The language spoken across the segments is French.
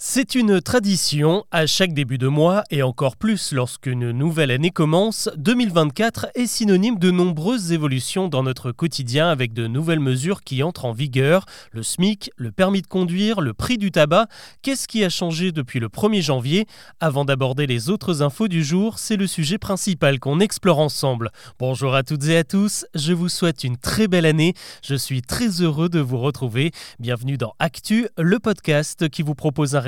C'est une tradition, à chaque début de mois et encore plus lorsqu'une nouvelle année commence, 2024 est synonyme de nombreuses évolutions dans notre quotidien avec de nouvelles mesures qui entrent en vigueur, le SMIC, le permis de conduire, le prix du tabac. Qu'est-ce qui a changé depuis le 1er janvier? Avant d'aborder les autres infos du jour, c'est le sujet principal qu'on explore ensemble. Bonjour à toutes et à tous, je vous souhaite une très belle année, je suis très heureux de vous retrouver. Bienvenue dans Actu, le podcast qui vous propose un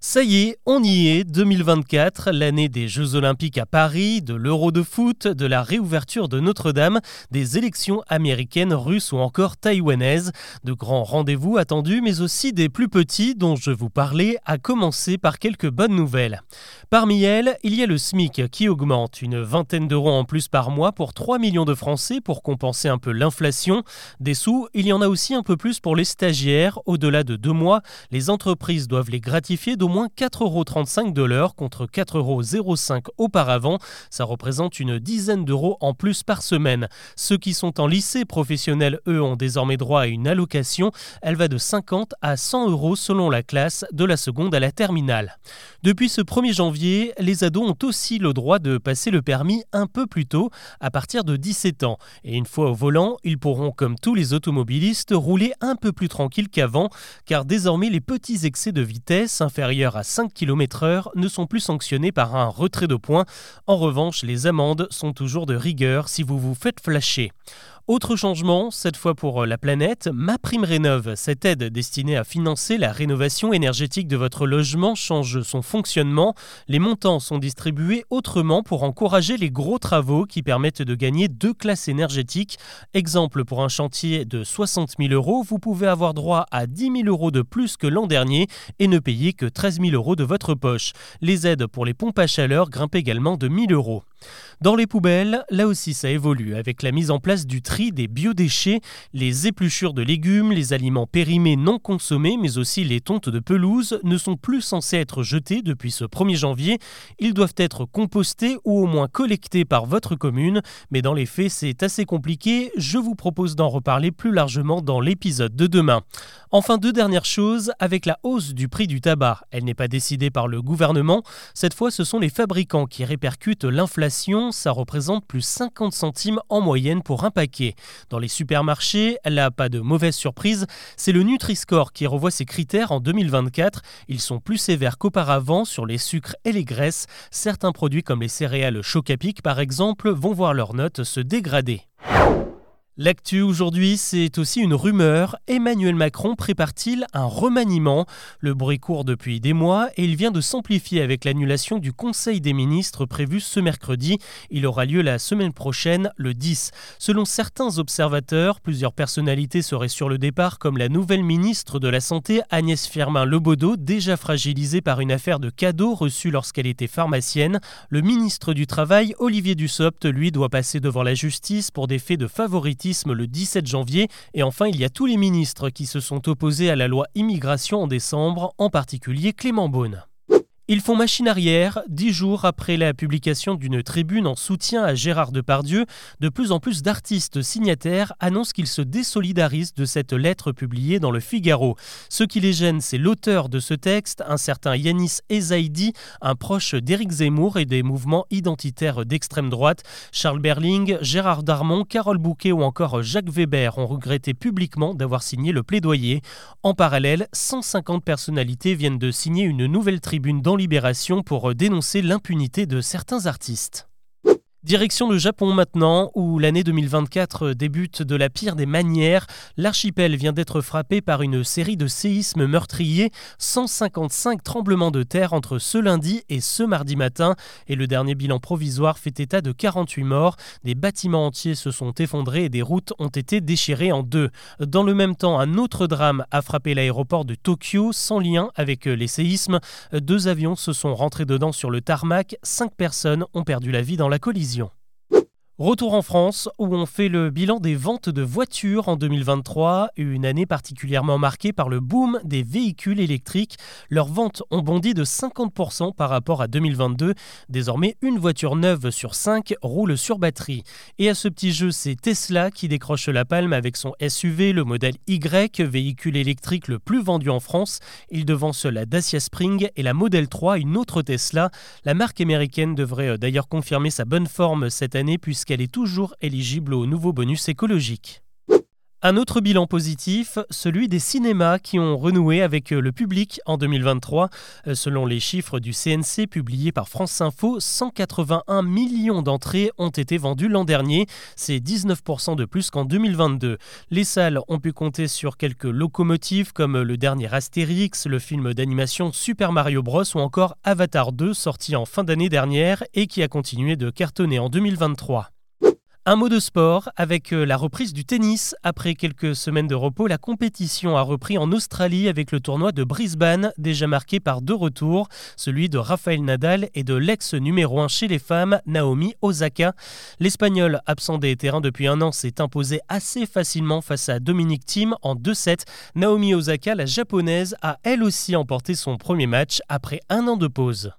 ça y est, on y est, 2024, l'année des Jeux Olympiques à Paris, de l'Euro de foot, de la réouverture de Notre-Dame, des élections américaines, russes ou encore taïwanaises. De grands rendez-vous attendus, mais aussi des plus petits dont je vous parlais, à commencer par quelques bonnes nouvelles. Parmi elles, il y a le SMIC qui augmente, une vingtaine d'euros en plus par mois pour 3 millions de Français pour compenser un peu l'inflation. Des sous, il y en a aussi un peu plus pour les stagiaires. Au-delà de deux mois, les entreprises doivent les gratifier d'au moins 4,35 euros de l'heure contre 4,05 euros auparavant. Ça représente une dizaine d'euros en plus par semaine. Ceux qui sont en lycée professionnel, eux, ont désormais droit à une allocation. Elle va de 50 à 100 euros selon la classe, de la seconde à la terminale. Depuis ce 1er janvier, les ados ont aussi le droit de passer le permis un peu plus tôt, à partir de 17 ans. Et une fois au volant, ils pourront, comme tous les automobilistes, rouler un peu plus tranquille qu'avant, car désormais les petits excès de vitesse inférieurs à 5 km/h ne sont plus sanctionnés par un retrait de points. En revanche, les amendes sont toujours de rigueur si vous vous faites flasher. Autre changement, cette fois pour euh, la planète, Ma Prime Rénove, cette aide destinée à financer la rénovation énergétique de votre logement, change son fonctionnement. Les montants sont distribués autrement pour encourager les gros travaux qui permettent de gagner deux classes énergétiques. Exemple, pour un chantier de 60 000 euros, vous pouvez avoir droit à 10 000 euros de plus que l'an dernier et ne payer que 13 000 euros de votre poche. Les aides pour les pompes à chaleur grimpent également de 1 000 euros. Dans les poubelles, là aussi ça évolue avec la mise en place du tri des biodéchets, les épluchures de légumes, les aliments périmés non consommés, mais aussi les tontes de pelouse ne sont plus censés être jetés depuis ce 1er janvier. Ils doivent être compostés ou au moins collectés par votre commune, mais dans les faits c'est assez compliqué. Je vous propose d'en reparler plus largement dans l'épisode de demain. Enfin, deux dernières choses avec la hausse du prix du tabac. Elle n'est pas décidée par le gouvernement. Cette fois, ce sont les fabricants qui répercutent l'inflation. Ça représente plus 50 centimes en moyenne pour un paquet. Dans les supermarchés, là, pas de mauvaise surprise. C'est le Nutri-Score qui revoit ses critères en 2024. Ils sont plus sévères qu'auparavant sur les sucres et les graisses. Certains produits comme les céréales Chocapic, par exemple, vont voir leurs notes se dégrader. L'actu aujourd'hui, c'est aussi une rumeur. Emmanuel Macron prépare-t-il un remaniement? Le bruit court depuis des mois et il vient de s'amplifier avec l'annulation du Conseil des ministres prévu ce mercredi. Il aura lieu la semaine prochaine, le 10. Selon certains observateurs, plusieurs personnalités seraient sur le départ, comme la nouvelle ministre de la Santé, Agnès Firmin-Lebaudot, déjà fragilisée par une affaire de cadeaux reçus lorsqu'elle était pharmacienne. Le ministre du Travail, Olivier Dussopt, lui, doit passer devant la justice pour des faits de favoritisme le 17 janvier. Et enfin, il y a tous les ministres qui se sont opposés à la loi immigration en décembre, en particulier Clément Beaune. Ils font machine arrière. Dix jours après la publication d'une tribune en soutien à Gérard Depardieu, de plus en plus d'artistes signataires annoncent qu'ils se désolidarisent de cette lettre publiée dans le Figaro. Ce qui les gêne, c'est l'auteur de ce texte, un certain Yanis Ezaidi, un proche d'Éric Zemmour et des mouvements identitaires d'extrême droite. Charles Berling, Gérard Darmon, Carole Bouquet ou encore Jacques Weber ont regretté publiquement d'avoir signé le plaidoyer. En parallèle, 150 personnalités viennent de signer une nouvelle tribune dans Libération pour dénoncer l'impunité de certains artistes. Direction le Japon maintenant, où l'année 2024 débute de la pire des manières. L'archipel vient d'être frappé par une série de séismes meurtriers, 155 tremblements de terre entre ce lundi et ce mardi matin, et le dernier bilan provisoire fait état de 48 morts. Des bâtiments entiers se sont effondrés et des routes ont été déchirées en deux. Dans le même temps, un autre drame a frappé l'aéroport de Tokyo, sans lien avec les séismes. Deux avions se sont rentrés dedans sur le tarmac, cinq personnes ont perdu la vie dans la collision. Retour en France où on fait le bilan des ventes de voitures en 2023, une année particulièrement marquée par le boom des véhicules électriques. Leurs ventes ont bondi de 50% par rapport à 2022. Désormais, une voiture neuve sur 5 roule sur batterie. Et à ce petit jeu, c'est Tesla qui décroche la palme avec son SUV, le modèle Y, véhicule électrique le plus vendu en France. Il devance la Dacia Spring et la Model 3, une autre Tesla. La marque américaine devrait euh, d'ailleurs confirmer sa bonne forme cette année puisque qu'elle est toujours éligible au nouveau bonus écologique. Un autre bilan positif, celui des cinémas qui ont renoué avec le public en 2023. Euh, selon les chiffres du CNC publiés par France Info, 181 millions d'entrées ont été vendues l'an dernier. C'est 19% de plus qu'en 2022. Les salles ont pu compter sur quelques locomotives comme le dernier Astérix, le film d'animation Super Mario Bros ou encore Avatar 2 sorti en fin d'année dernière et qui a continué de cartonner en 2023. Un mot de sport avec euh, la reprise du tennis. Après quelques semaines de repos, la compétition a repris en Australie avec le tournoi de Brisbane, déjà marqué par deux retours, celui de Rafael Nadal et de l'ex numéro 1 chez les femmes, Naomi Osaka. L'Espagnol, absent des terrains depuis un an, s'est imposé assez facilement face à Dominique Thiem en 2-7. Naomi Osaka, la japonaise, a elle aussi emporté son premier match après un an de pause.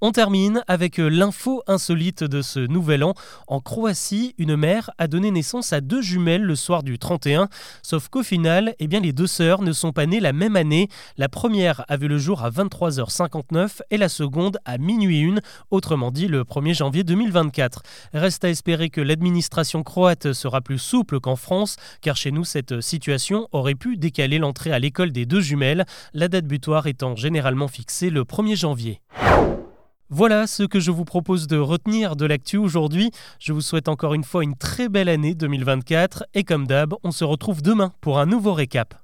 On termine avec euh, l'info insolite de ce nouvel an. En Croatie, une mère a donné naissance à deux jumelles le soir du 31, sauf qu'au final, eh bien, les deux sœurs ne sont pas nées la même année. La première a vu le jour à 23h59 et la seconde à minuit 1, autrement dit le 1er janvier 2024. Reste à espérer que l'administration croate sera plus souple qu'en France, car chez nous, cette situation aurait pu décaler l'entrée à l'école des deux jumelles, la date butoir étant généralement fixée le 1er janvier. Voilà ce que je vous propose de retenir de l'actu aujourd'hui. Je vous souhaite encore une fois une très belle année 2024 et comme d'hab, on se retrouve demain pour un nouveau récap.